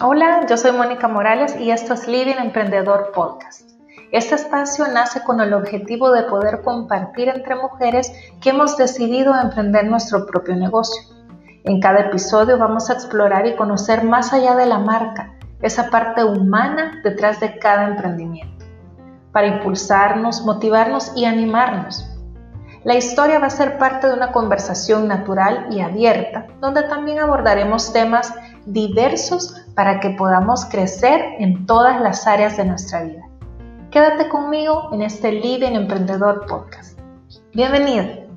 Hola, yo soy Mónica Morales y esto es Living Emprendedor Podcast. Este espacio nace con el objetivo de poder compartir entre mujeres que hemos decidido emprender nuestro propio negocio. En cada episodio vamos a explorar y conocer más allá de la marca, esa parte humana detrás de cada emprendimiento, para impulsarnos, motivarnos y animarnos. La historia va a ser parte de una conversación natural y abierta, donde también abordaremos temas diversos para que podamos crecer en todas las áreas de nuestra vida. Quédate conmigo en este Living Emprendedor Podcast. Bienvenido.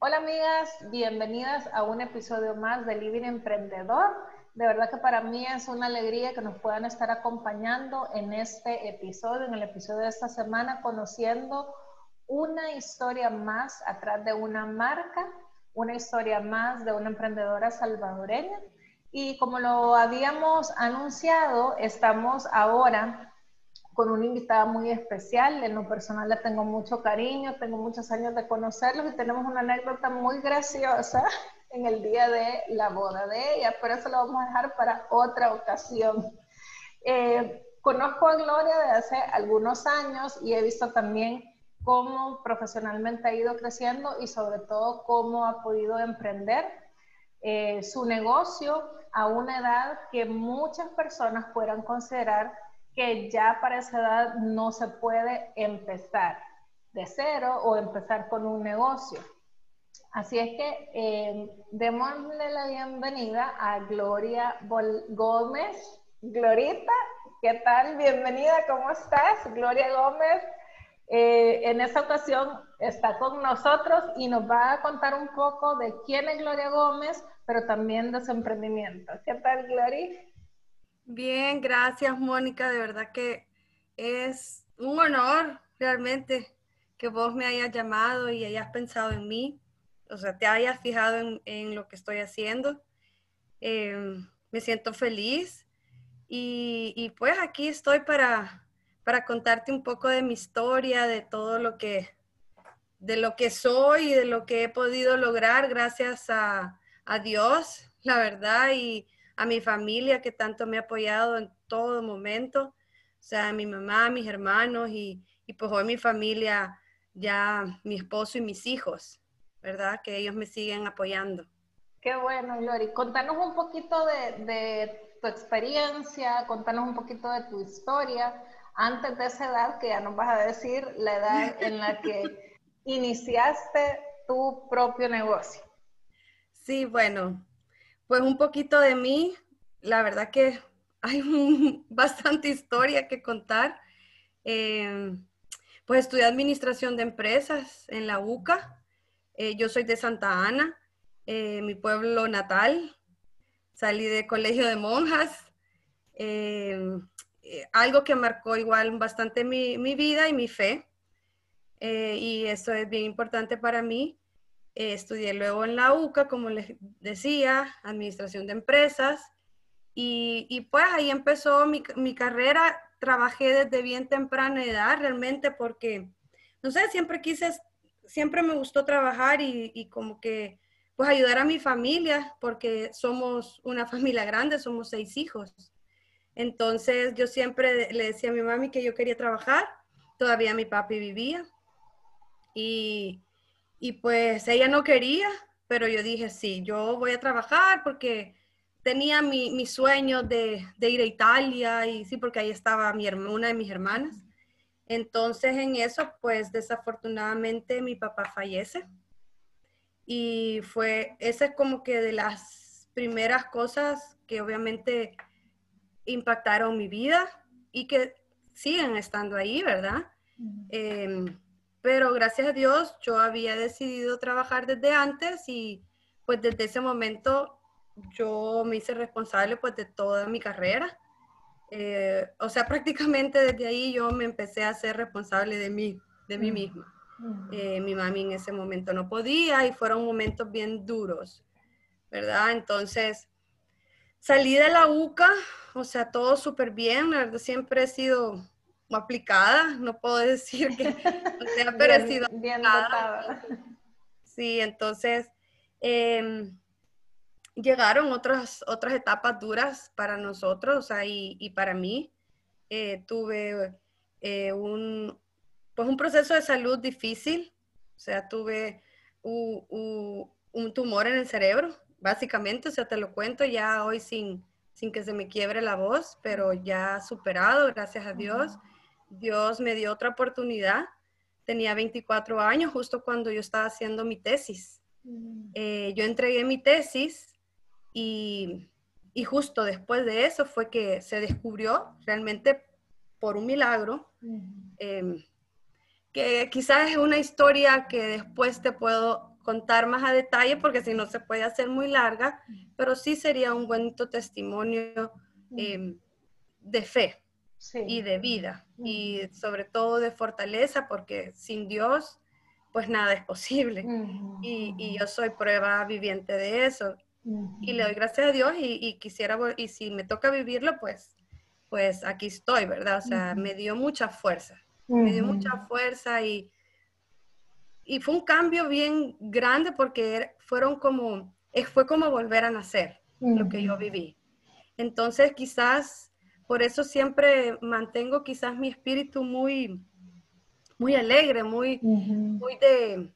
Hola amigas, bienvenidas a un episodio más de Living Emprendedor. De verdad que para mí es una alegría que nos puedan estar acompañando en este episodio, en el episodio de esta semana, conociendo una historia más atrás de una marca, una historia más de una emprendedora salvadoreña. Y como lo habíamos anunciado, estamos ahora con una invitada muy especial. En lo personal le tengo mucho cariño, tengo muchos años de conocerlos y tenemos una anécdota muy graciosa en el día de la boda de ella, pero eso lo vamos a dejar para otra ocasión. Eh, conozco a Gloria de hace algunos años y he visto también cómo profesionalmente ha ido creciendo y sobre todo cómo ha podido emprender eh, su negocio a una edad que muchas personas puedan considerar que ya para esa edad no se puede empezar de cero o empezar con un negocio. Así es que eh, démosle la bienvenida a Gloria Gómez. Glorita, ¿qué tal? Bienvenida, ¿cómo estás? Gloria Gómez eh, en esta ocasión está con nosotros y nos va a contar un poco de quién es Gloria Gómez, pero también de su emprendimiento. ¿Qué tal, Gloria? Bien, gracias, Mónica. De verdad que es un honor realmente que vos me hayas llamado y hayas pensado en mí, o sea, te hayas fijado en, lo que estoy haciendo. Em, me siento feliz y, pues aquí estoy para, para contarte un poco de mi historia, de todo lo que, de lo que soy y de lo que he podido lograr gracias a, Dios, la verdad, y a mi familia que tanto me ha apoyado en todo momento, o sea, mi mamá, mis hermanos y, y pues hoy mi familia, ya mi esposo y mis hijos, ¿verdad? Que ellos me siguen apoyando. Qué bueno, Lori. Contanos un poquito de, de tu experiencia, contanos un poquito de tu historia antes de esa edad, que ya nos vas a decir la edad en la que iniciaste tu propio negocio. Sí, bueno, pues un poquito de mí, la verdad que hay bastante historia que contar. Em, pues estudié administración de empresas en la UCA. Eh, yo soy de Santa Ana, eh, mi pueblo natal. Salí de colegio de monjas. Eh, algo que marcó igual bastante mi, vida y mi fe. Y eso es bien importante para mí. Estudié luego en la UCA, como les decía, Administración de Empresas. Y, pues ahí empezó mi, carrera. Trabajé desde bien temprana edad realmente porque, no sé, siempre quise, siempre me gustó trabajar y, y como que pues ayudar a mi familia porque somos una familia grande, somos seis hijos. Entonces yo siempre le decía a mi mami que yo quería trabajar, todavía mi papi vivía y, pues ella no quería, pero yo dije, sí, yo voy a trabajar porque tenía mi, sueño de, ir a Italia y sí, porque ahí estaba mi, una de mis hermanas. Entonces en eso, pues desafortunadamente mi papá fallece y fue, esa es como que de las primeras cosas que obviamente impactaron mi vida y que siguen estando ahí, ¿verdad? Em, pero gracias a Dios yo había decidido trabajar desde antes y pues desde ese momento yo me hice responsable pues de toda mi carrera. Eh, o sea, prácticamente desde ahí yo me empecé a ser responsable de mí, de mí misma. Eh, mi mami en ese momento no podía y fueron momentos bien duros, ¿verdad? Entonces, salí de la UCA, o sea, todo súper bien, la verdad siempre he sido aplicada, no puedo decir que sea, pero he sido bien Sí, entonces em, llegaron otras, otras etapas duras para nosotros y, para mí. Eh, tuve eh, un, pues un proceso de salud difícil, o sea, tuve un tumor en el cerebro, básicamente, o sea, te lo cuento ya hoy sin, sin que se me quiebre la voz, pero ya superado, gracias a Dios. Dios me dio otra oportunidad. Tenía 24 años justo cuando yo estaba haciendo mi tesis. Eh, yo entregué mi tesis y, y, justo después de eso fue que se descubrió realmente por un milagro, em, que quizás es una historia que después te puedo contar más a detalle porque si no se puede hacer muy larga, pero sí sería un bonito testimonio em, de fe y de vida y sobre todo de fortaleza porque sin Dios pues nada es posible. Y, y, yo soy prueba viviente de eso y le doy gracias a Dios y, y, quisiera y si me toca vivirlo pues pues aquí estoy verdad o sea me dio mucha fuerza me dio mucha fuerza y y fue un cambio bien grande porque fueron como, eh, fue como volver a nacer lo que yo viví. Entonces quizás por eso siempre mantengo quizás mi espíritu muy, muy alegre, muy, muy, de,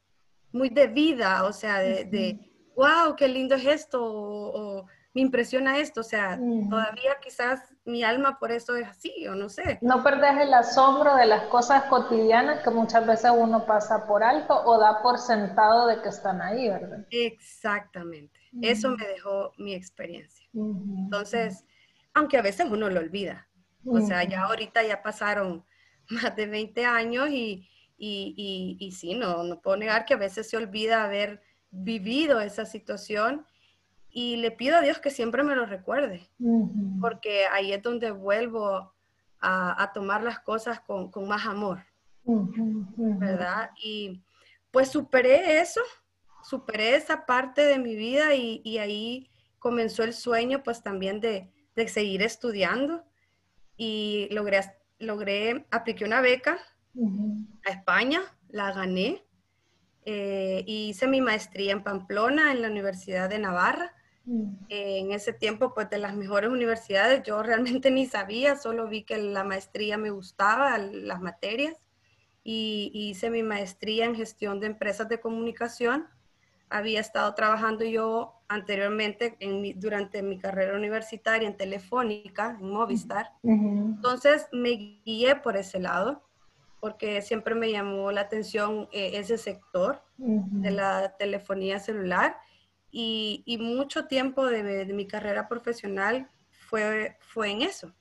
muy de vida, o sea, de, wow, qué lindo es esto, o, me impresiona esto, o sea, todavía quizás mi alma por eso es así, o no sé. No perdés el asombro de las cosas cotidianas que muchas veces uno pasa por alto o da por sentado de que están ahí, ¿verdad? Exactamente, eso me dejó mi experiencia. Entonces, aunque a veces uno lo olvida, o sea, ya ahorita ya pasaron más de 20 años y, y, y, y sí, no, no puedo negar que a veces se olvida haber vivido esa situación y le pido a Dios que siempre me lo recuerde, porque ahí es donde vuelvo a, tomar las cosas con, más amor, ¿verdad? Y pues superé eso, superé esa parte de mi vida y, ahí comenzó el sueño pues también de, seguir estudiando y logré, logré, apliqué una beca a España, la gané. Eh, hice mi maestría en Pamplona, en la Universidad de Navarra, en ese tiempo, pues de las mejores universidades, yo realmente ni sabía, solo vi que la maestría me gustaba, las materias, y, hice mi maestría en gestión de empresas de comunicación. Había estado trabajando yo anteriormente en durante mi carrera universitaria en Telefónica, en Movistar. Entonces me guié por ese lado, porque siempre me llamó la atención eh, ese sector de la telefonía celular y, mucho tiempo de, mi carrera profesional fue, fue en eso,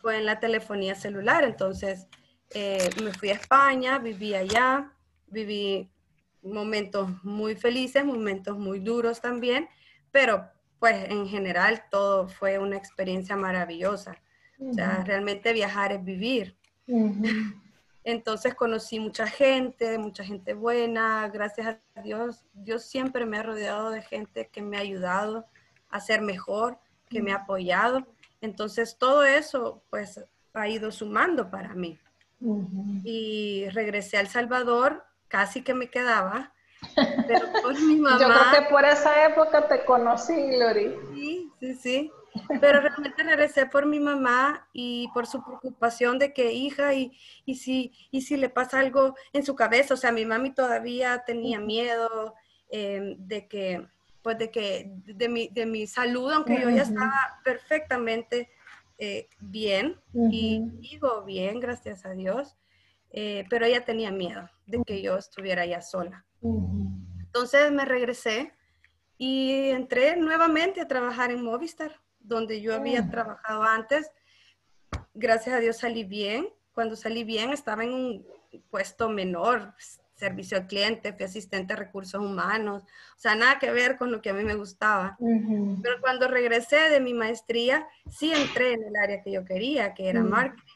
fue en la telefonía celular. Entonces eh, me fui a España, viví allá, viví momentos muy felices, momentos muy duros también, pero pues en general todo fue una experiencia maravillosa. O sea, realmente viajar es vivir. Entonces conocí mucha gente, mucha gente buena, gracias a Dios. Dios siempre me ha rodeado de gente que me ha ayudado a ser mejor, que me ha apoyado. Entonces todo eso pues ha ido sumando para mí. Y regresé a El Salvador, casi que me quedaba, pero por mi mamá... Yo creo que por esa época te conocí, Lori. Sí, sí, sí. Pero realmente regresé por mi mamá y por su preocupación de que hija y, y, si, y si le pasa algo en su cabeza, o sea, mi mami todavía tenía miedo em, de que, pues de que, de mi, de mi salud, aunque yo ya estaba perfectamente eh, bien y digo bien, gracias a Dios, eh, pero ella tenía miedo de que yo estuviera ya sola. Entonces me regresé y entré nuevamente a trabajar en Movistar donde yo había mm. trabajado antes. Gracias a Dios salí bien. Cuando salí bien estaba en un puesto menor, servicio al cliente, fui asistente de recursos humanos, o sea, nada que ver con lo que a mí me gustaba. Pero cuando regresé de mi maestría, sí entré en el área que yo quería, que era mm. marketing.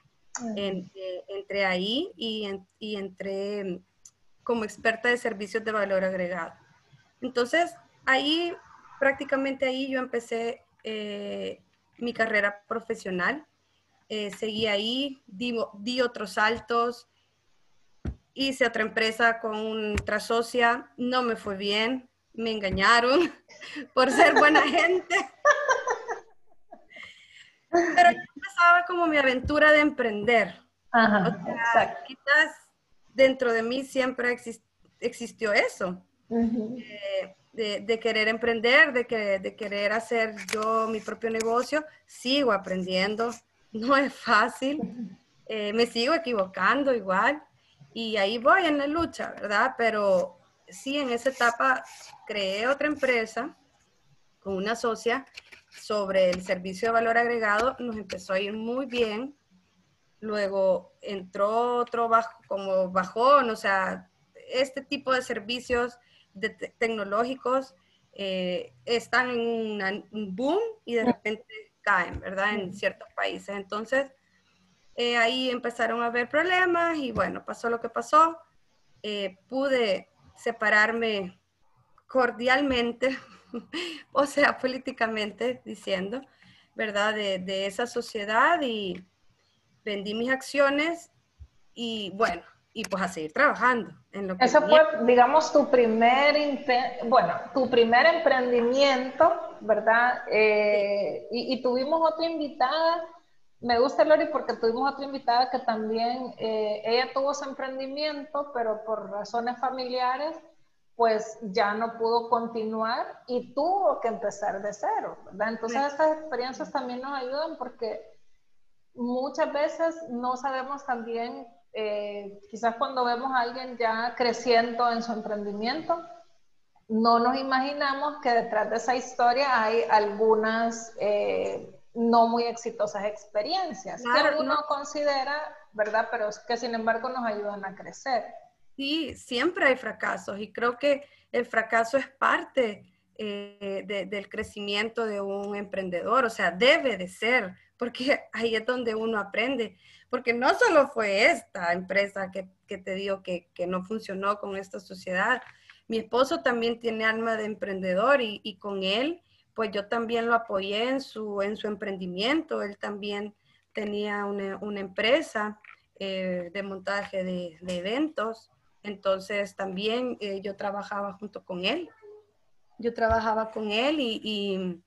Eh, entré ahí y, y entré como experta de servicios de valor agregado. Entonces, ahí, prácticamente ahí yo empecé eh, mi carrera profesional. eh, seguí ahí, di, di, otros saltos, hice otra empresa con otra socia, no me fue bien, me engañaron por ser buena gente. Pero yo empezaba como mi aventura de emprender. Ajá, quizás dentro de mí siempre existió eso, eh, de, querer emprender, de, que, de querer hacer yo mi propio negocio. Sigo aprendiendo, no es fácil, eh, me sigo equivocando igual y ahí voy en la lucha, ¿verdad? Pero sí, en esa etapa creé otra empresa con una socia sobre el servicio de valor agregado, nos empezó a ir muy bien. Luego entró otro bajo, como bajón, o sea, este tipo de servicios tecnológicos eh, están en un boom y de repente caen, ¿verdad? En ciertos países. Entonces, eh, ahí empezaron a haber problemas y bueno, pasó lo que pasó. Eh, pude separarme cordialmente, o sea, políticamente diciendo, ¿verdad? De, de, esa sociedad y vendí mis acciones y bueno, y pues a seguir trabajando en lo que... Eso fue, digamos, tu primer, bueno, tu primer emprendimiento, ¿verdad? Eh, y, y, tuvimos otra invitada, me gusta Lori porque tuvimos otra invitada que también, eh, ella tuvo su emprendimiento, pero por razones familiares, pues ya no pudo continuar y tuvo que empezar de cero, ¿verdad? Entonces estas experiencias también nos ayudan porque muchas veces no sabemos también eh, quizás cuando vemos a alguien ya creciendo en su emprendimiento, no nos imaginamos que detrás de esa historia hay algunas eh, no muy exitosas experiencias que uno considera, ¿verdad? Pero que sin embargo nos ayudan a crecer. Sí, siempre hay fracasos y creo que el fracaso es parte eh, del crecimiento de un emprendedor, o sea, debe de ser, porque ahí es donde uno aprende porque no solo fue esta empresa que, te digo que, no funcionó con esta sociedad, mi esposo también tiene alma de emprendedor y, con él, pues yo también lo apoyé en su, en su emprendimiento, él también tenía una, empresa eh, de montaje de, eventos, entonces también eh, yo trabajaba junto con él, yo trabajaba con él y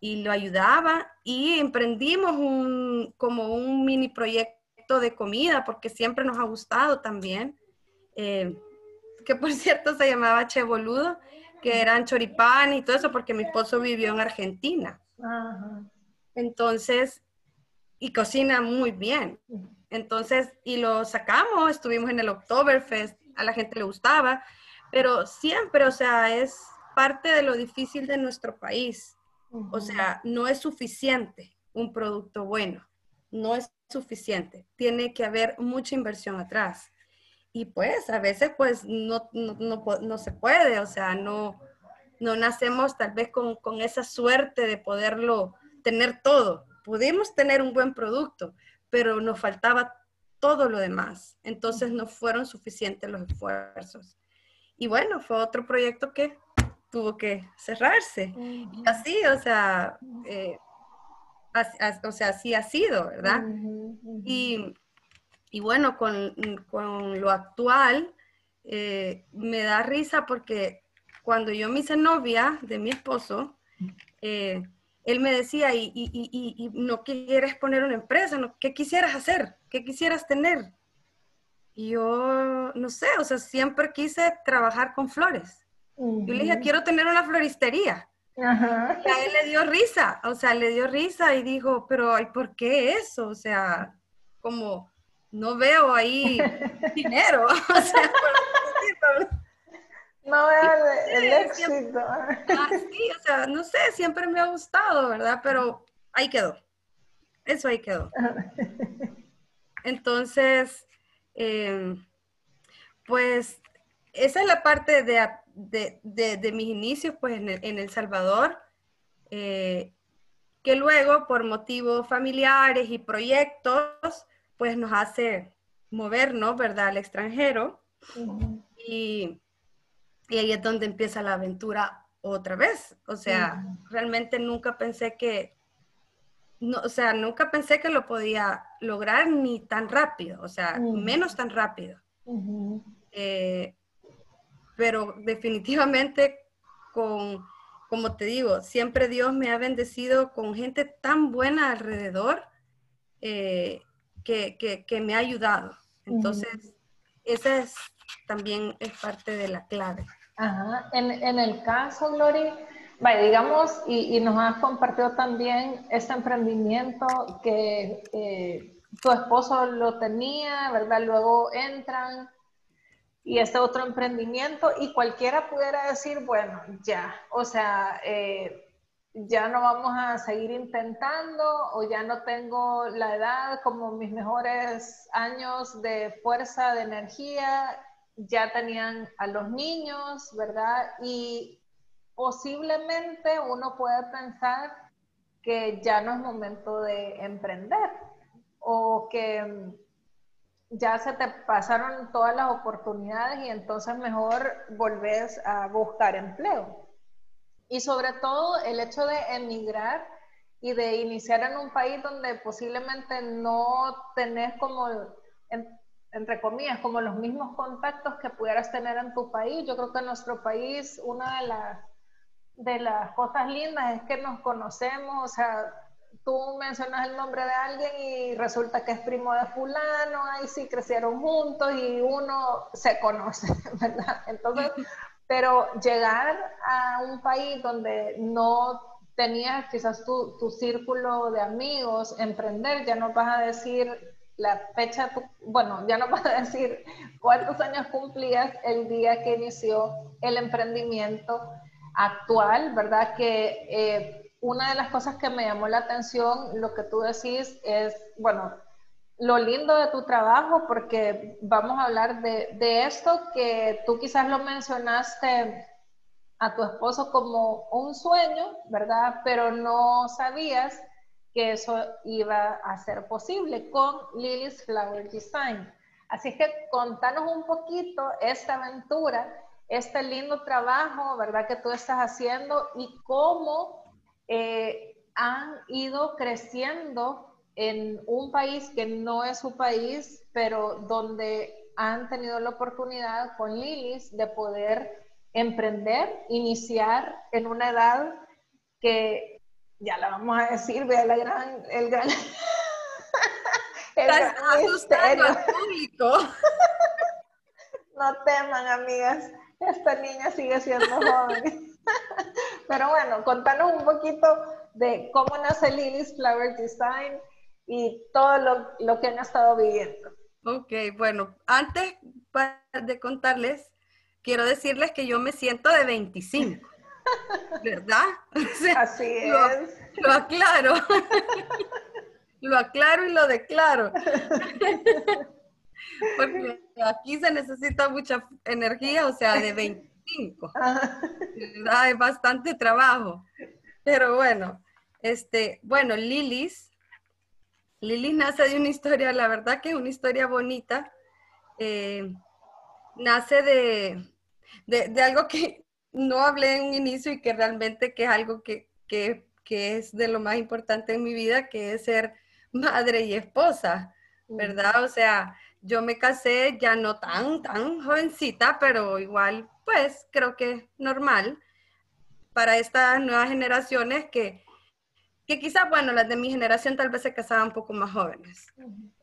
y lo ayudaba y emprendimos un, como un mini proyecto de comida, porque siempre nos ha gustado también, eh, que por cierto se llamaba Che Boludo, que eran choripán y todo eso, porque mi esposo vivió en Argentina. Entonces, y cocina muy bien. Entonces, y lo sacamos, estuvimos en el Oktoberfest, a la gente le gustaba, pero siempre, o sea, es parte de lo difícil de nuestro país. O sea, no es suficiente un producto bueno, no es suficiente, tiene que haber mucha inversión atrás. Y pues a veces pues no, no, se puede, o sea, no, no nacemos tal vez con, con, esa suerte de poderlo tener todo. Pudimos tener un buen producto, pero nos faltaba todo lo demás. Entonces no fueron suficientes los esfuerzos. Y bueno, fue otro proyecto que tuvo que cerrarse. Y así, o sea, eh, o sea, así ha sido, ¿verdad? Y, bueno, con, lo actual, eh, me da risa porque cuando yo me hice novia de mi esposo, eh, él me decía, y, y, no quieres poner una empresa, ¿qué quisieras hacer? ¿Qué quisieras tener? Y yo, no sé, o sea, siempre quise trabajar con flores. Yo le dije, quiero tener una floristería. Y a él le dio risa, o sea, le dio risa y dijo, pero ¿y por qué eso? O sea, como no veo ahí dinero. o sea, no veo el, éxito. Ah, sí, o sea, no sé, siempre me ha gustado, ¿verdad? Pero ahí quedó. Eso ahí quedó. Entonces, em, pues esa es la parte de, de, mis inicios pues en El, Salvador, eh, que luego por motivos familiares y proyectos pues nos hace movernos, ¿verdad?, al extranjero. y, y, ahí es donde empieza la aventura otra vez. O sea, realmente nunca pensé que, no, o sea, nunca pensé que lo podía lograr ni tan rápido, o sea, menos tan rápido. Eh, pero definitivamente con, como te digo, siempre Dios me ha bendecido con gente tan buena alrededor eh, que, que- que me ha ayudado. Entonces, esa es también es parte de la clave. Ajá. En, en el caso, Glory, vaya, digamos, y, y nos has compartido también este emprendimiento que eh, tu esposo lo tenía, ¿verdad? Luego entran y este otro emprendimiento y cualquiera pudiera decir, bueno, ya, o sea, eh, ya no vamos a seguir intentando o ya no tengo la edad como mis mejores años de fuerza, de energía, ya tenían a los niños, ¿verdad? Y posiblemente uno puede pensar que ya no es momento de emprender o que ya se te pasaron todas las oportunidades y entonces mejor volvés a buscar empleo. Y sobre todo el hecho de emigrar y de iniciar en un país donde posiblemente no tenés como, en- entre comillas, como los mismos contactos que pudieras tener en tu país. Yo creo que en nuestro país una de las, de las cosas lindas es que nos conocemos, tú mencionas el nombre de alguien y resulta que es primo de fulano, ahí sí crecieron juntos y uno se conoce, ¿verdad? Entonces, pero llegar a un país donde no tenías quizás tu, tu círculo de amigos, emprender, ya no vas a decir la fecha, bueno, ya no vas a decir cuántos años cumplías el día que inició el emprendimiento actual, ¿verdad? Que eh, una de las cosas que me llamó la atención, lo que tú decís es, bueno, lo lindo de tu trabajo, porque vamos a hablar de, de esto que tú quizás lo mencionaste a tu esposo como un sueño, ¿verdad? Pero no sabías que eso iba a ser posible con Lily's Flower Design. Así que contanos un poquito esta aventura, este lindo trabajo, ¿verdad? Que tú estás haciendo y cómo eh, han ido creciendo en un país que no es su país, pero donde han tenido la oportunidad con Lilis de poder emprender, iniciar en una edad que ya la vamos a decir, vea la gran, el gran, el Estás gran asustando misterio. al público. No teman, amigas, esta niña sigue siendo joven. Pero bueno, contanos un poquito de cómo nace Lily's Flower Design y todo lo, lo que han estado viviendo. Ok, bueno, antes de contarles, quiero decirles que yo me siento de 25, ¿verdad? O sea, Así lo- es. Lo aclaro. Lo aclaro y lo declaro. Porque aquí se necesita mucha energía, o sea, de 25. Ajá. ¿verdad? Hay bastante trabajo. Pero bueno, este, bueno, Lilis, Lilis nace de una historia, la verdad que es una historia bonita. Eh, nace de, de, de algo que no hablé en un inicio y que realmente que es algo que, que, que es de lo más importante en mi vida, que es ser madre y esposa, ¿verdad? O sea, yo me casé ya no tan, tan jovencita, pero igual, pues creo que es normal para estas nuevas generaciones que, que quizás, bueno, las de mi generación tal vez se casaban un poco más jóvenes.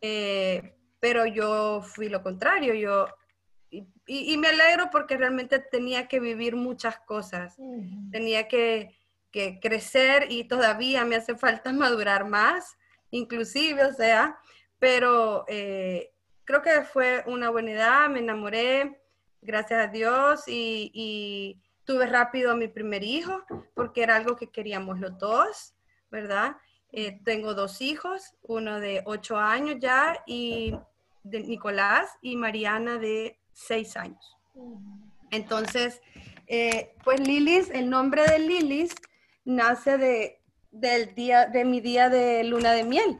Eh, pero yo fui lo contrario, yo, y, y- me alegro porque realmente tenía que vivir muchas cosas, tenía que, que crecer y todavía me hace falta madurar más, inclusive, o sea, pero eh, creo que fue una buena edad, me enamoré, gracias a Dios, y, y tuve rápido a mi primer hijo, porque era algo que queríamos los dos, ¿verdad? Eh, tengo dos hijos, uno de ocho años ya, y de Nicolás, y Mariana de seis años. Entonces, eh, pues Lilis, el nombre de Lilis nace de, del día, de mi día de luna de miel.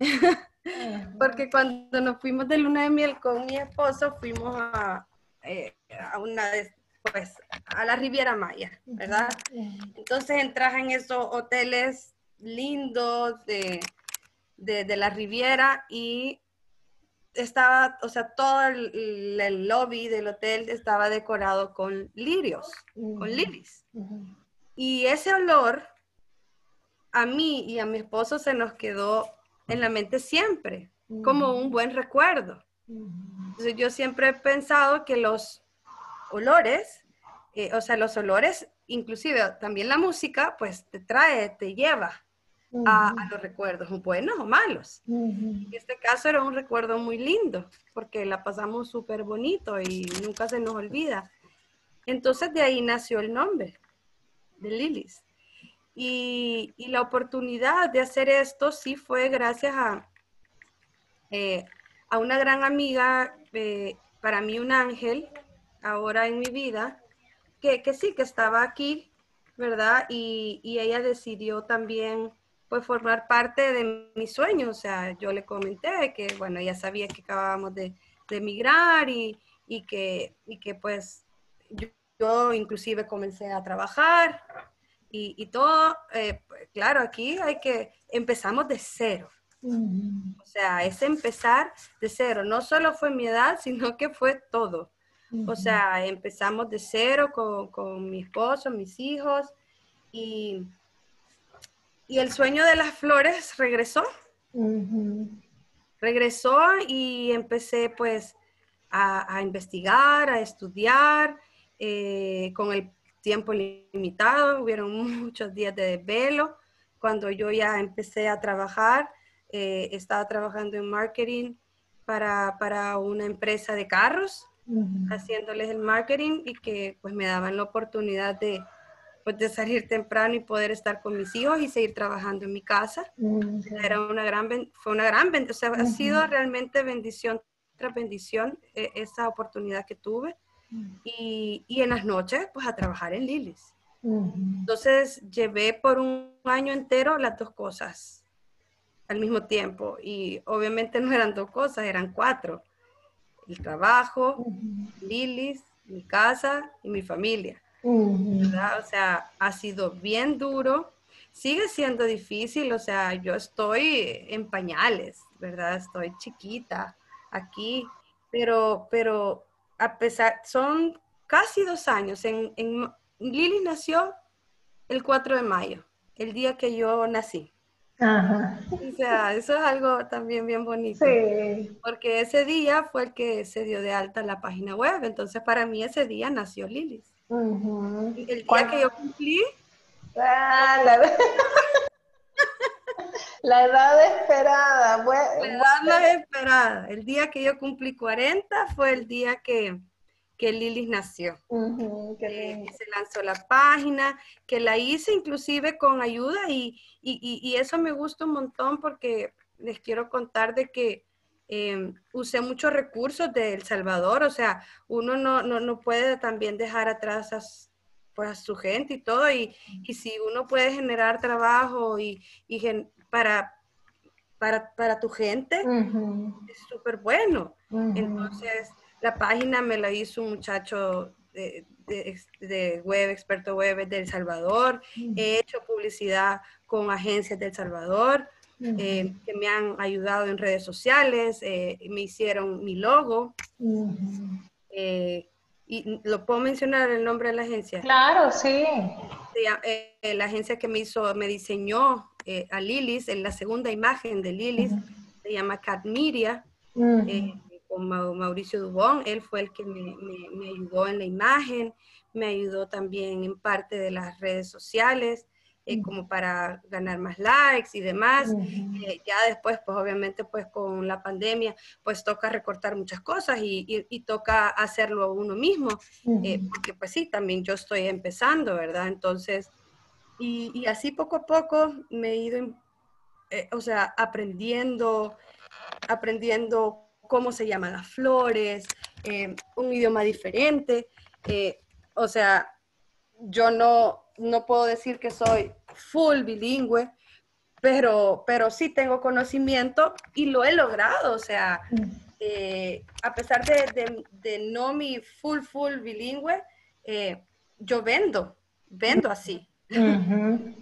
Porque cuando nos fuimos de luna de miel con mi esposo, fuimos a, eh, a una de- pues, a la Riviera Maya, ¿verdad? Entonces entras en esos hoteles lindos de, de, la Riviera y estaba, o sea, todo el, lobby del hotel estaba decorado con lirios, con lilies. Y ese olor a mí y a mi esposo se nos quedó en la mente siempre, como un buen recuerdo. Entonces yo siempre he pensado que los olores, eh, o sea, los olores, inclusive también la música, pues te trae, te lleva a, los recuerdos, buenos o malos. En este caso era un recuerdo muy lindo, porque la pasamos súper bonito y nunca se nos olvida. Entonces de ahí nació el nombre de Lilis. Y, la oportunidad de hacer esto sí fue gracias a, eh, a una gran amiga, eh, para mí un ángel, ahora en mi vida, que, que sí, que estaba aquí, ¿verdad? Y, y, ella decidió también, pues, formar parte de mi sueño. O sea, yo le comenté que, bueno, ella sabía que acabábamos de, de emigrar y, y, que, y que, pues, yo, inclusive comencé a trabajar y, y todo. Eh, pues, claro, aquí hay que, empezamos de cero. O sea, es empezar de cero. No solo fue mi edad, sino que fue todo. O sea, empezamos de cero con, mi esposo, mis hijos y, y, el sueño de las flores regresó. Regresó y empecé pues a, investigar, a estudiar eh, con el tiempo limitado. Hubieron muchos días de desvelo. Cuando yo ya empecé a trabajar, eh, estaba trabajando en marketing para, para una empresa de carros haciéndoles el marketing y que pues me daban la oportunidad de, pues, de salir temprano y poder estar con mis hijos y seguir trabajando en mi casa. Era una gran, fue una gran, o sea, ha sido realmente bendición tras bendición e, esa oportunidad que tuve. Y, y, en las noches, pues a trabajar en Lilis. Entonces, llevé por un año entero las dos cosas al mismo tiempo. Y obviamente no eran dos cosas, eran cuatro el trabajo, Lilis, mi casa y mi familia. O sea, ha sido bien duro, sigue siendo difícil, o sea, yo estoy en pañales, ¿verdad? Estoy chiquita aquí, pero, pero a pesar, son casi dos años. En, en, Lili nació el 4 de mayo, el día que yo nací. Ajá. O sea, eso es algo también bien bonito. Sí. Porque ese día fue el que se dio de alta la página web. Entonces, para mí ese día nació Lilis. El día que yo cumplí. Ah, la... edad esperada. la edad esperada. El día que yo cumplí 40 fue el día que, que Lilis nació. que se lanzó la página, que la hice inclusive con ayuda y, eso me gusta un montón porque les quiero contar de que em, usé muchos recursos de El Salvador, o sea, uno no, puede también dejar atrás a, pues, su gente y todo, y, si uno puede generar trabajo y, para, para, tu gente, es súper bueno. Entonces, la página me la hizo un muchacho de, web, experto web de El Salvador. He hecho publicidad con agencias de El Salvador eh, que me han ayudado en redes sociales. Eh, me hicieron mi logo. Eh, y lo puedo mencionar el nombre de la agencia. Claro, sí. la agencia que me hizo, me diseñó a Lilis, en la segunda imagen de Lilis, se llama Cat Media con Mauricio Dubón, él fue el que me, ayudó en la imagen, me ayudó también en parte de las redes sociales, eh, como para ganar más likes y demás. Eh, ya después, pues obviamente, pues con la pandemia, pues toca recortar muchas cosas y, toca hacerlo uno mismo, eh, porque pues sí, también yo estoy empezando, ¿verdad? Entonces, y, y así poco a poco me he ido, o sea, aprendiendo, aprendiendo cómo se llaman las flores, eh, un idioma diferente. Eh, o sea, yo no, no puedo decir que soy full bilingüe, pero, pero sí tengo conocimiento y lo he logrado. O sea, eh, a pesar de, de, no mi full, full bilingüe, yo vendo, vendo así.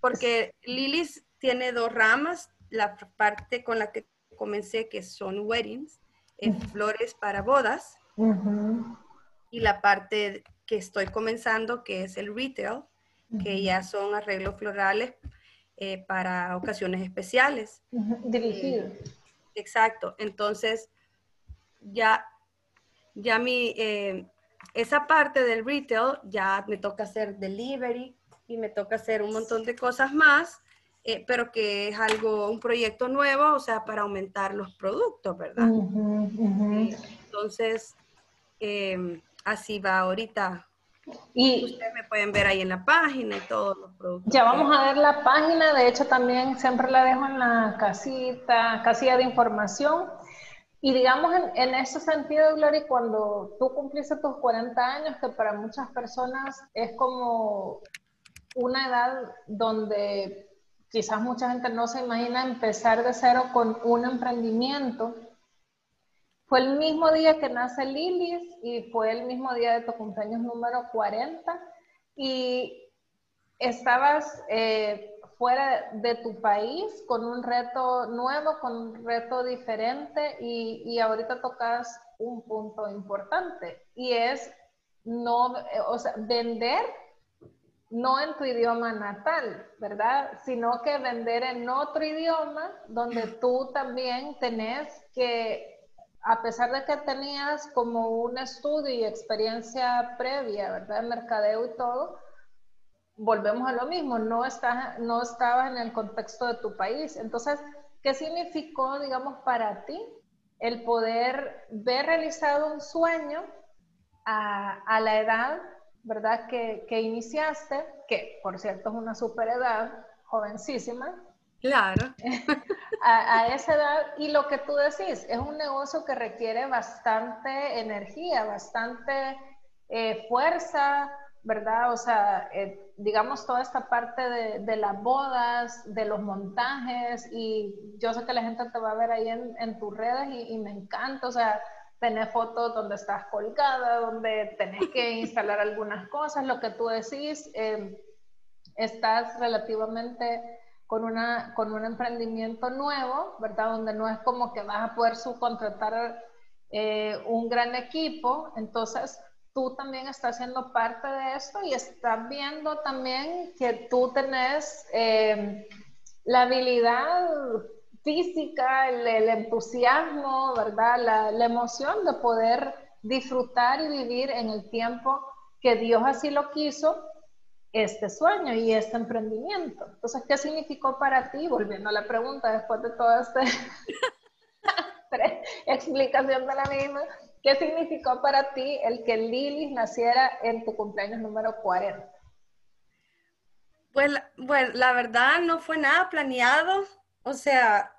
porque Lilis tiene dos ramas, la parte con la que comencé que son weddings, eh, flores para bodas, y la parte que estoy comenzando que es el retail, que ya son arreglos florales eh, para ocasiones especiales. Dirigido. Eh, exacto, entonces ya, ya mi, esa parte del retail ya me toca hacer delivery y me toca hacer un montón de cosas más, eh, pero que es algo, un proyecto nuevo, o sea, para aumentar los productos, ¿verdad? Entonces, em, así va ahorita. Y ustedes me pueden ver ahí en la página y todos los productos. Ya vamos a ver la página, de hecho también siempre la dejo en la casita, casilla de información. Y digamos en, en, ese sentido, Glory, cuando tú cumpliste tus 40 años, que para muchas personas es como una edad donde quizás mucha gente no se imagina empezar de cero con un emprendimiento. Fue el mismo día que nace Lilis y fue el mismo día de tu cumpleaños número 40 y estabas eh, fuera de tu país con un reto nuevo, con un reto diferente y, y ahorita tocas un punto importante y es no, o sea, vender no en tu idioma natal, ¿verdad? Sino que vender en otro idioma donde tú también tenés que, a pesar de que tenías como un estudio y experiencia previa, ¿verdad? Mercadeo y todo, volvemos a lo mismo, no, estás, no estabas en el contexto de tu país. Entonces, ¿qué significó, digamos, para ti el poder ver realizado un sueño a, la edad, ¿verdad? Que, que, iniciaste, que por cierto es una super edad, jovencísima. Claro. a, esa edad, y lo que tú decís, es un negocio que requiere bastante energía, bastante eh, fuerza, ¿verdad? O sea, eh, digamos toda esta parte de, las bodas, de los montajes, y yo sé que la gente te va a ver ahí en, tus redes y, me encanta, o sea, tener fotos donde estás colgada, donde tenés que instalar algunas cosas, lo que tú decís, eh, estás relativamente con, una, con un emprendimiento nuevo, ¿verdad? Donde no es como que vas a poder subcontratar eh, un gran equipo, entonces tú también estás siendo parte de esto y estás viendo también que tú tenés eh, la habilidad física, el, entusiasmo, ¿verdad? La, la, emoción de poder disfrutar y vivir en el tiempo que Dios así lo quiso, este sueño y este emprendimiento. Entonces, ¿qué significó para ti? Volviendo a la pregunta, después de toda esta explicación de la misma, ¿Qué significó para ti el que Lilis naciera en tu cumpleaños número 40? Pues, bueno, la verdad no fue nada planeado. O sea,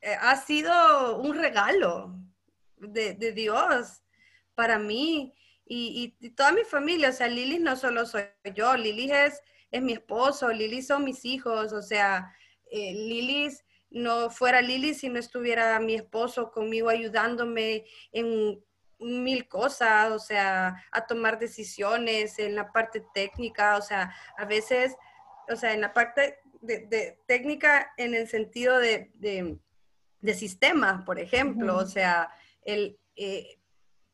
eh, ha sido un regalo de, Dios para mí y, toda mi familia. O sea, Lilis no solo soy yo, Lilis es, es mi esposo, Lilis son mis hijos. O sea, eh, no fuera Lili si no estuviera mi esposo conmigo ayudándome en mil cosas, o sea, a tomar decisiones en la parte técnica, o sea, a veces, o sea, en la parte de, técnica en el sentido de, de, sistemas, por ejemplo, o sea, el, eh,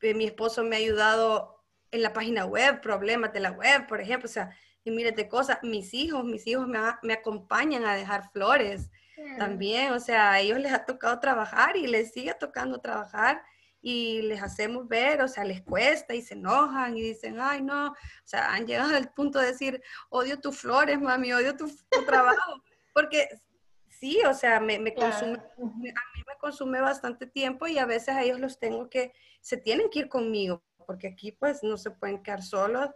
mi esposo me ha ayudado en la página web, problemas de la web, por ejemplo, o sea, y mírate cosas, mis hijos, mis hijos me, me acompañan a dejar flores, también, o sea, a ellos les ha tocado trabajar y les sigue tocando trabajar y les hacemos ver, o sea, les cuesta y se enojan y dicen, ay, no, o sea, han llegado al punto de decir, odio tus flores, mami, odio tu, trabajo, porque sí, o sea, me, me consume, a mí me consume bastante tiempo y a veces a ellos los tengo que, se tienen que ir conmigo, porque aquí pues no se pueden quedar solos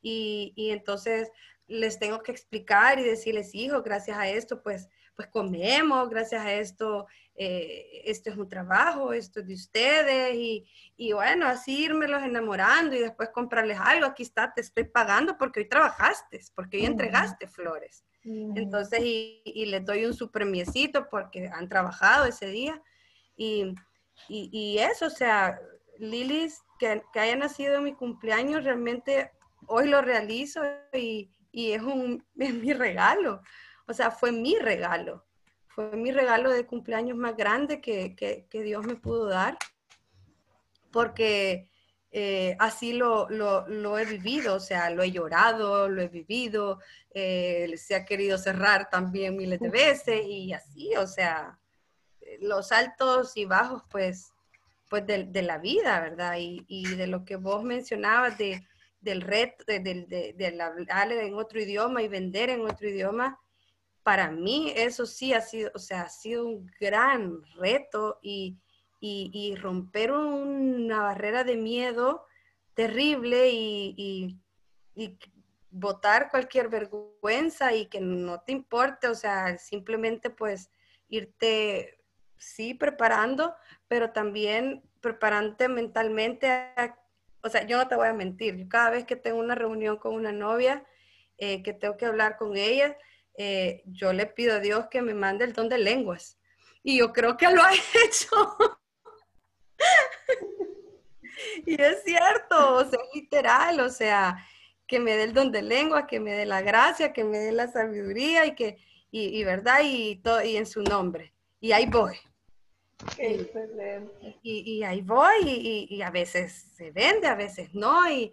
y, y entonces les tengo que explicar y decirles, hijo, gracias a esto, pues pues comemos, gracias a esto, eh, esto es un trabajo, esto es de ustedes, y, y bueno, así los enamorando y después comprarles algo, aquí está, te estoy pagando porque hoy trabajaste, porque hoy entregaste flores. Entonces, y, y, les doy un super miecito porque han trabajado ese día. Y, y, y eso, o sea, Lilis, que, que, haya nacido en mi cumpleaños, realmente hoy lo realizo y, y es, un, es mi regalo. O sea, fue mi regalo. Fue mi regalo de cumpleaños más grande que, que, que Dios me pudo dar. Porque eh, así lo, lo, lo, he vivido, o sea, lo he llorado, lo he vivido, eh, se ha querido cerrar también miles de veces y así, o sea, los altos y bajos, pues, pues de, de la vida, ¿verdad? Y, y, de lo que vos mencionabas de, del reto, de, de, de, hablar en otro idioma y vender en otro idioma, para mí eso sí ha sido, o sea, ha sido un gran reto y, y, romper una barrera de miedo terrible y, y, botar cualquier vergüenza y que no te importe, o sea, simplemente pues irte, sí, preparando, pero también prepararte mentalmente. o sea, yo no te voy a mentir, yo cada vez que tengo una reunión con una novia, eh, que tengo que hablar con ella, eh, yo le pido a Dios que me mande el don de lenguas. Y yo creo que lo ha hecho. y es cierto, o sea, literal, o sea, que me dé el don de lengua, que me dé la gracia, que me dé la sabiduría y que, y, verdad, y, todo, y en su nombre. Y ahí voy. Excelente. Y, y, ahí voy, y, a veces se vende, a veces no, y,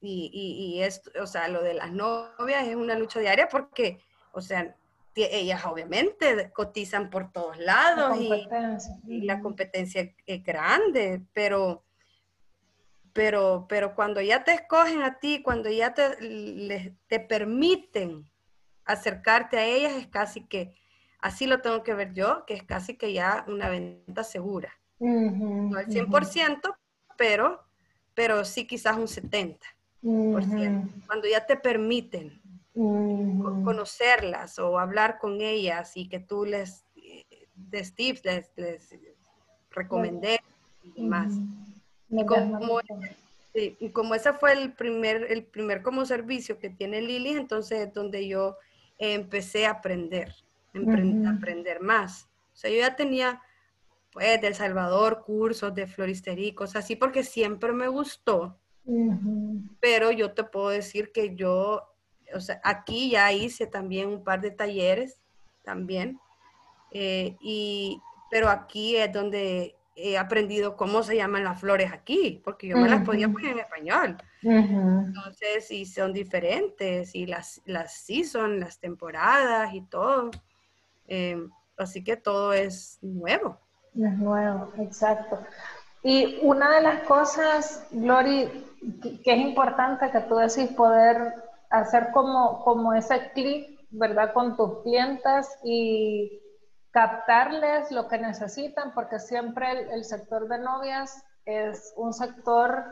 y, esto, o sea, lo de las novias es una lucha diaria porque, o sea, ellas obviamente cotizan por todos lados y, la competencia es grande, pero, pero, pero cuando ya te escogen a ti, cuando ya te, te permiten acercarte a ellas, es casi que, así lo tengo que ver yo, que es casi que ya una venta segura. no al 100%, pero, pero sí quizás un 70%. Cuando ya te permiten conocerlas o hablar con ellas y que tú les des tips, les, les recomendé y demás. Y como, y como ese fue el primer, el primer como servicio que tiene Lili, entonces es donde yo empecé a aprender, a aprender más. O sea, yo ya tenía, pues, del Salvador, cursos de floristería y cosas así, porque siempre me gustó. Pero yo te puedo decir que yo o sea, aquí ya hice también un par de talleres también, eh, y, pero aquí es donde he aprendido cómo se llaman las flores aquí, porque yo me las podía poner en español. Entonces, sí son diferentes, y las, las sí son las temporadas y todo. Eh, así que todo es nuevo. Es nuevo, exacto. Y una de las cosas, Glory, que es importante que tú decís poder hacer como, como ese clic, ¿verdad? Con tus clientes y captarles lo que necesitan, porque siempre el, sector de novias es un sector,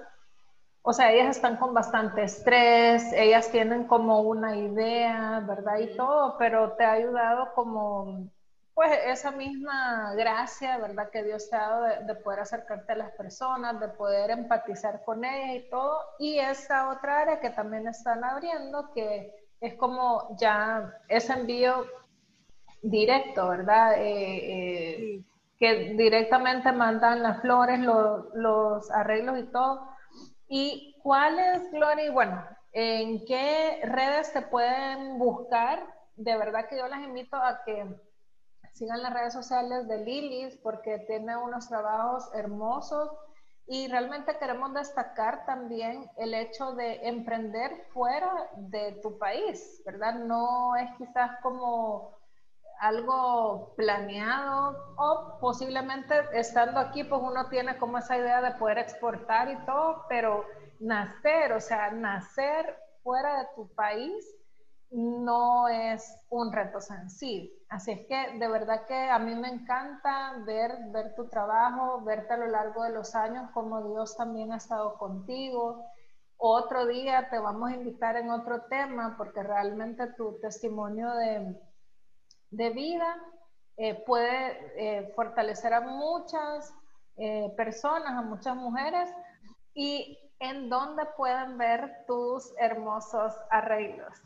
o sea, ellas están con bastante estrés, ellas tienen como una idea, ¿verdad? Y todo, pero te ha ayudado como pues esa misma gracia, ¿verdad? Que Dios te ha dado de, poder acercarte a las personas, de poder empatizar con ellas y todo. Y esa otra área que también están abriendo, que es como ya ese envío directo, ¿verdad? Eh, eh, que directamente mandan las flores, los arreglos y todo. ¿Y cuáles, Gloria? Bueno, ¿en qué redes te pueden buscar? De verdad que yo las invito a que sigan las redes sociales de Lilis porque tiene unos trabajos hermosos y realmente queremos destacar también el hecho de emprender fuera de tu país, ¿verdad? No es quizás como algo planeado o posiblemente estando aquí pues uno tiene como esa idea de poder exportar y todo, pero nacer, o sea, nacer fuera de tu país no es un reto sencillo. Así es que de verdad que a mí me encanta ver, ver tu trabajo, verte a lo largo de los años, como Dios también ha estado contigo. Otro día te vamos a invitar en otro tema, porque realmente tu testimonio de, de vida eh, puede eh, fortalecer a muchas eh, personas, a muchas mujeres, y en dónde pueden ver tus hermosos arreglos.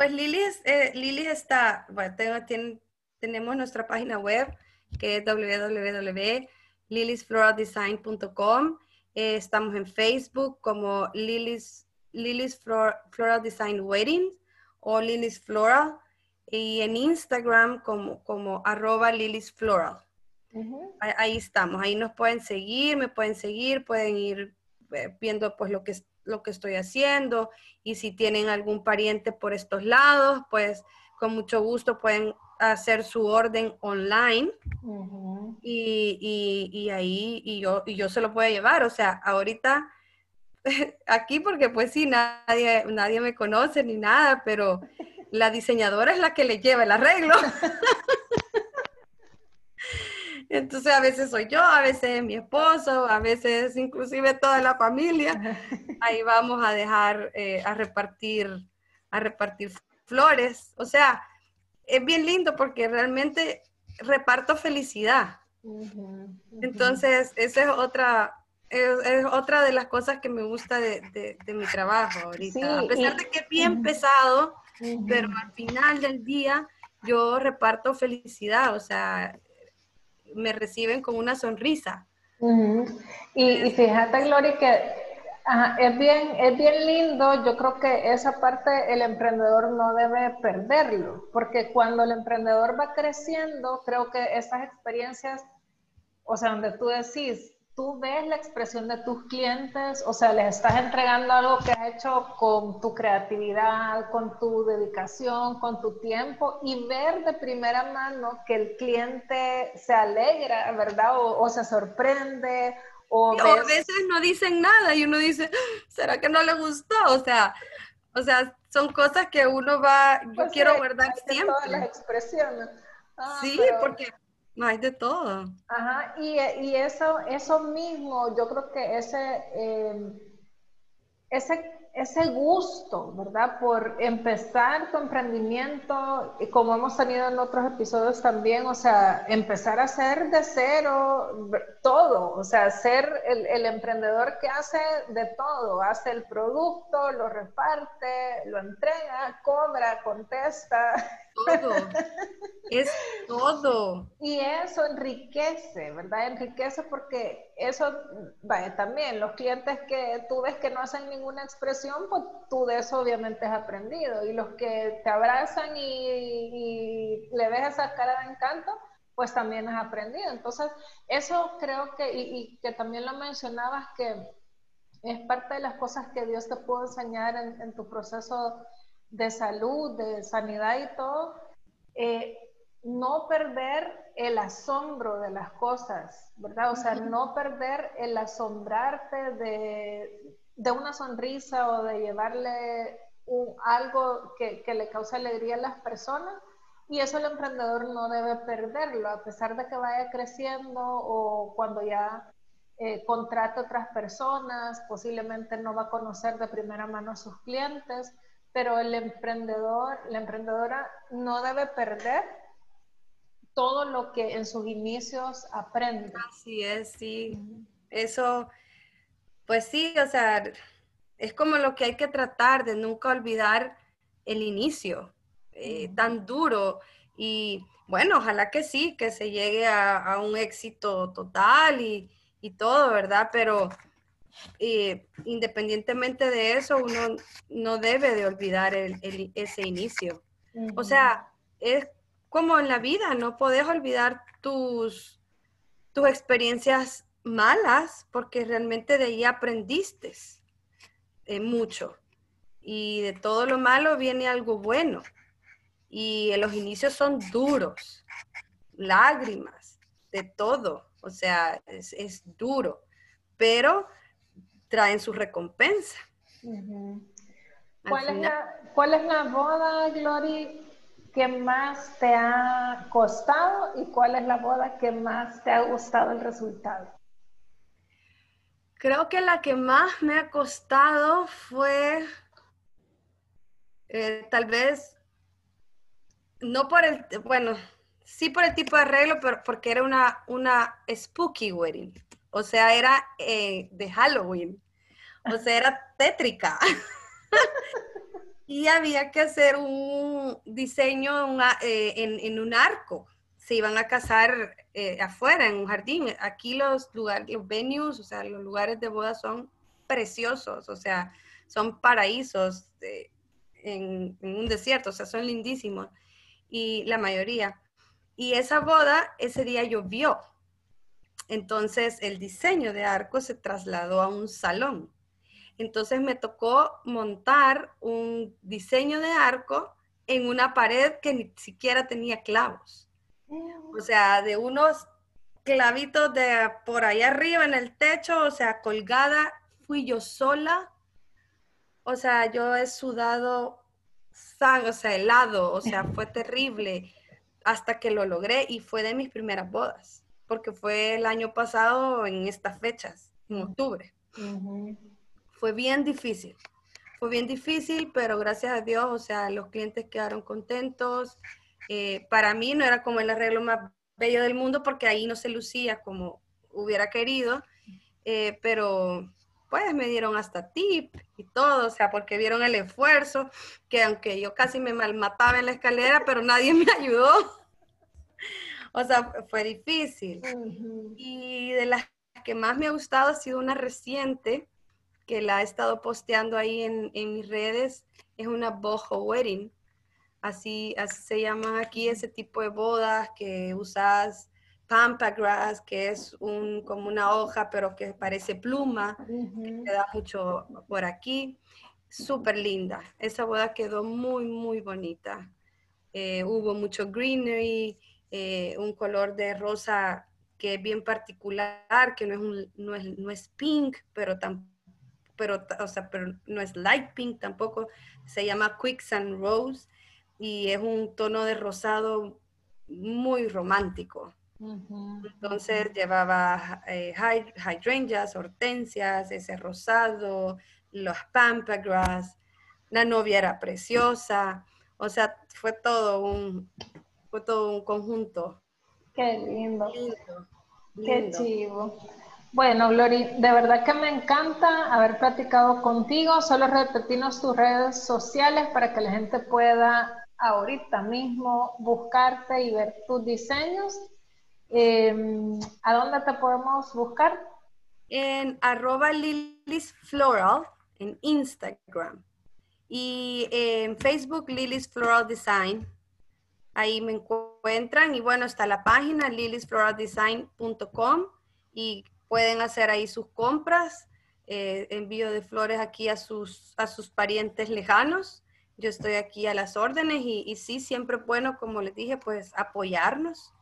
Pues Lili, eh, Lili está, bueno, tenemos nuestra página web que es www.lilisfloraldesign.com. Eh, estamos en Facebook como Lilis Lily's Floral Design Wedding o Lily's Floral y en Instagram como, como arroba Lily's Floral. ahí, estamos, ahí nos pueden seguir, me pueden seguir, pueden ir eh, viendo pues lo que, lo que estoy haciendo y si tienen algún pariente por estos lados, pues con mucho gusto pueden hacer su orden online y, y, ahí y yo, y yo se lo puedo llevar. O sea, ahorita aquí porque pues sí, nadie, nadie me conoce ni nada, pero la diseñadora es la que le lleva el arreglo. Entonces a veces soy yo, a veces mi esposo, a veces inclusive toda la familia. Ahí vamos a dejar eh, a repartir, a repartir flores. O sea, es bien lindo porque realmente reparto felicidad. Entonces, esa es otra, es, otra de las cosas que me gusta de, mi trabajo ahorita. a pesar de que es bien pesado, pero al final del día yo reparto felicidad, o sea, me reciben con una sonrisa. y, y, fíjate, Gloria, que es, bien, es bien lindo, yo creo que esa parte el emprendedor no debe perderlo, porque cuando el emprendedor va creciendo, creo que esas experiencias, o sea, donde tú decís, tú ves la expresión de tus clientes, o sea, les estás entregando algo que has hecho con tu creatividad, con tu dedicación, con tu tiempo y ver de primera mano que el cliente se alegra, ¿verdad? O, se sorprende. O, a veces no dicen nada y uno dice, ¿será que no le gustó? O sea, o sea, son cosas que uno va, yo pues quiero guardar siempre. Todas las expresiones. Ah, sí, porque hay de todo. Ajá, y, y, eso, eso mismo, yo creo que ese, eh, ese ese gusto, ¿verdad? Por empezar tu emprendimiento, como hemos tenido en otros episodios también, o sea, empezar a hacer de cero todo, o sea, ser el, el emprendedor que hace de todo, hace el producto, lo reparte, lo entrega, cobra, contesta. Todo, es todo. Y eso enriquece, ¿verdad? Enriquece porque eso, vaya, también los clientes que tú ves que no hacen ninguna expresión, pues tú de eso obviamente has aprendido. Y los que te abrazan y, le ves esa cara de encanto, pues también has aprendido. Entonces, eso creo que, y, que también lo mencionabas, que es parte de las cosas que Dios te puede enseñar en, tu proceso de salud, de sanidad y todo. Eh, no perder el asombro de las cosas, ¿verdad? O sea, no perder el asombrarte de, una sonrisa o de llevarle algo que, le cause alegría a las personas. Y eso el emprendedor no debe perderlo, a pesar de que vaya creciendo o cuando ya eh, contrate otras personas, posiblemente no va a conocer de primera mano a sus clientes, pero el emprendedor, la emprendedora no debe perder todo lo que en sus inicios aprende. Así es, sí. Eso, pues sí, o sea, es como lo que hay que tratar de nunca olvidar el inicio, eh, tan duro. Y bueno, ojalá que sí, que se llegue a, un éxito total y, todo, ¿verdad? Pero eh, independientemente de eso, uno no debe de olvidar ese inicio. O sea, es como en la vida, no puedes olvidar tus, tus experiencias malas porque realmente de ahí aprendiste eh, mucho. Y de todo lo malo viene algo bueno. Y los inicios son duros, lágrimas, de todo. O sea, es, duro, pero traen su recompensa. ¿Cuál, es la, ¿Cuál es la boda, Glory, ¿qué más te ha costado y cuál es la boda que más te ha gustado el resultado? Creo que la que más me ha costado fue eh, tal vez, no por el, bueno, sí por el tipo de arreglo, pero porque era una, una spooky wedding. O sea, era eh, de Halloween. O sea, era tétrica. y había que hacer un diseño eh, en, un arco. Se iban a casar eh, afuera, en un jardín. Aquí los lugares, los venues, o sea, los lugares de boda son preciosos, o sea, son paraísos en, en, un desierto, o sea, son lindísimos, y la mayoría. Y esa boda, ese día llovió. Entonces el diseño de arco se trasladó a un salón. Entonces me tocó montar un diseño de arco en una pared que ni siquiera tenía clavos. O sea, de unos clavitos de por ahí arriba en el techo, o sea, colgada, fui yo sola. O sea, yo he sudado sangre, o sea, helado, o sea, fue terrible hasta que lo logré y fue de mis primeras bodas, porque fue el año pasado en estas fechas, en octubre. Fue bien difícil, fue bien difícil, pero gracias a Dios, o sea, los clientes quedaron contentos. Eh, para mí no era como el arreglo más bello del mundo porque ahí no se lucía como hubiera querido, eh, pero pues me dieron hasta tip y todo, o sea, porque vieron el esfuerzo, que aunque yo casi me malmataba en la escalera, pero nadie me ayudó. O sea, fue difícil. Y de las que más me ha gustado ha sido una reciente, que la he estado posteando ahí en, en mis redes, es una boho wedding Así, así se llama aquí ese tipo de bodas que usas pampa grass, que es un, como una hoja, pero que parece pluma, que da mucho por aquí. Súper linda. Esa boda quedó muy, muy bonita. Eh, hubo mucho greenery, eh, un color de rosa que es bien particular, que no es, un, no es, no es pink, pero, tan, pero, o sea, pero no es light pink tampoco. Se llama Quicksand Rose y es un tono de rosado muy romántico. Entonces llevaba eh, hydrangeas, hortensias, ese rosado, los pampagrass, la novia era preciosa, o sea, fue todo un, fue todo un conjunto. Qué lindo. Qué chivo. Bueno, Glory, de verdad que me encanta haber platicado contigo. Solo repetirnos tus redes sociales para que la gente pueda ahorita mismo buscarte y ver tus diseños. Em, ¿A dónde te podemos buscar? En arroba Lilis Floral en Instagram y en Facebook Lilis Floral Design. Ahí me encuentran y bueno, está la página lilisfloraldesign.com y pueden hacer ahí sus compras, eh, envío de flores aquí a sus, a sus parientes lejanos yo estoy aquí a las órdenes y, sí, siempre bueno, como les dije, pues apoyarnos,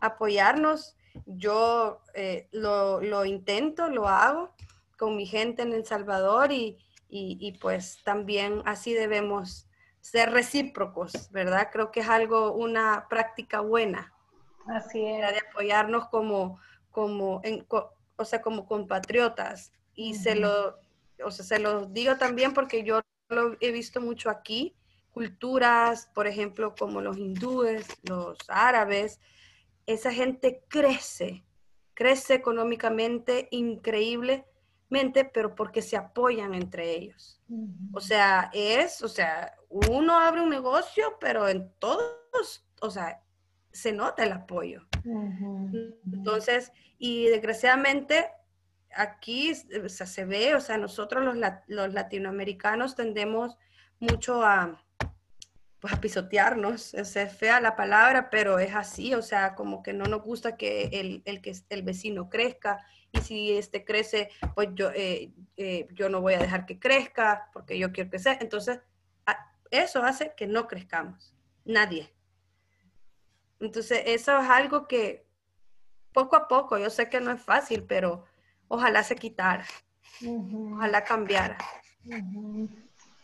apoyarnos. Yo eh, lo, intento, lo hago con mi gente en El Salvador y, pues también así debemos ser recíprocos, ¿verdad? Creo que es algo, una práctica buena. Así es. De apoyarnos como, como, o sea, como compatriotas. Y se lo, o sea, se lo digo también porque yo lo he visto mucho aquí, culturas, por ejemplo, como los hindúes, los árabes, esa gente crece, crece económicamente increíblemente, pero porque se apoyan entre ellos. O sea, es, o sea, uno abre un negocio, pero en todos, o sea, se nota el apoyo. Entonces, y desgraciadamente aquí se ve, o sea, nosotros los, los latinoamericanos tendemos mucho a, pues, a pisotearnos, es fea la palabra, pero es así, o sea, como que no nos gusta que el, el que el vecino crezca y si este crece, pues yo, eh, eh, yo no voy a dejar que crezca porque yo quiero crecer. Entonces, eso hace que no crezcamos, nadie. Entonces, eso es algo que poco a poco, yo sé que no es fácil, pero ojalá se quitara, ojalá cambiara.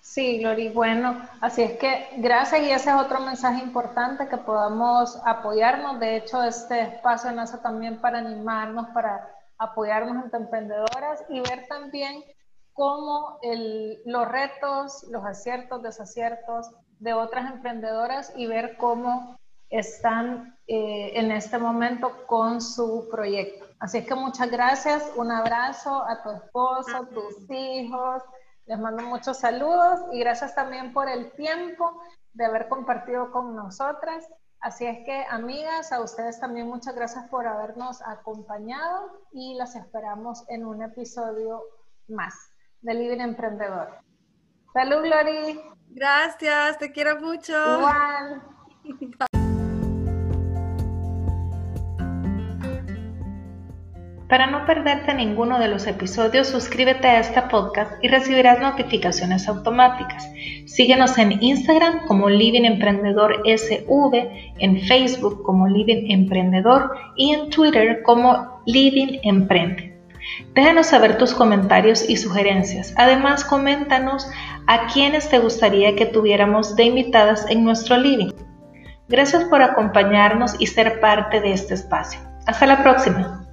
Sí, Glory, bueno, así es que gracias y ese es otro mensaje importante que podamos apoyarnos. De hecho, este espacio nace también para animarnos, para apoyarnos entre emprendedoras y ver también cómo los retos, los aciertos, desaciertos de otras emprendedoras y ver cómo están eh, en este momento con su proyecto. Así es que muchas gracias, un abrazo a tu esposo, a tus hijos, les mando muchos saludos y gracias también por el tiempo de haber compartido con nosotras. Así es que, amigas, a ustedes también muchas gracias por habernos acompañado y las esperamos en un episodio más de Living Emprendedor. Salud, Glory. Gracias, te quiero mucho. Igual. Para no perderte ninguno de los episodios, suscríbete a este podcast y recibirás notificaciones automáticas. Síguenos en Instagram como Living Emprendedor SV, en Facebook como Living Emprendedor y en Twitter como Living Emprende. Déjanos saber tus comentarios y sugerencias. Además, coméntanos a quienes te gustaría que tuviéramos de invitadas en nuestro living. Gracias por acompañarnos y ser parte de este espacio. Hasta la próxima.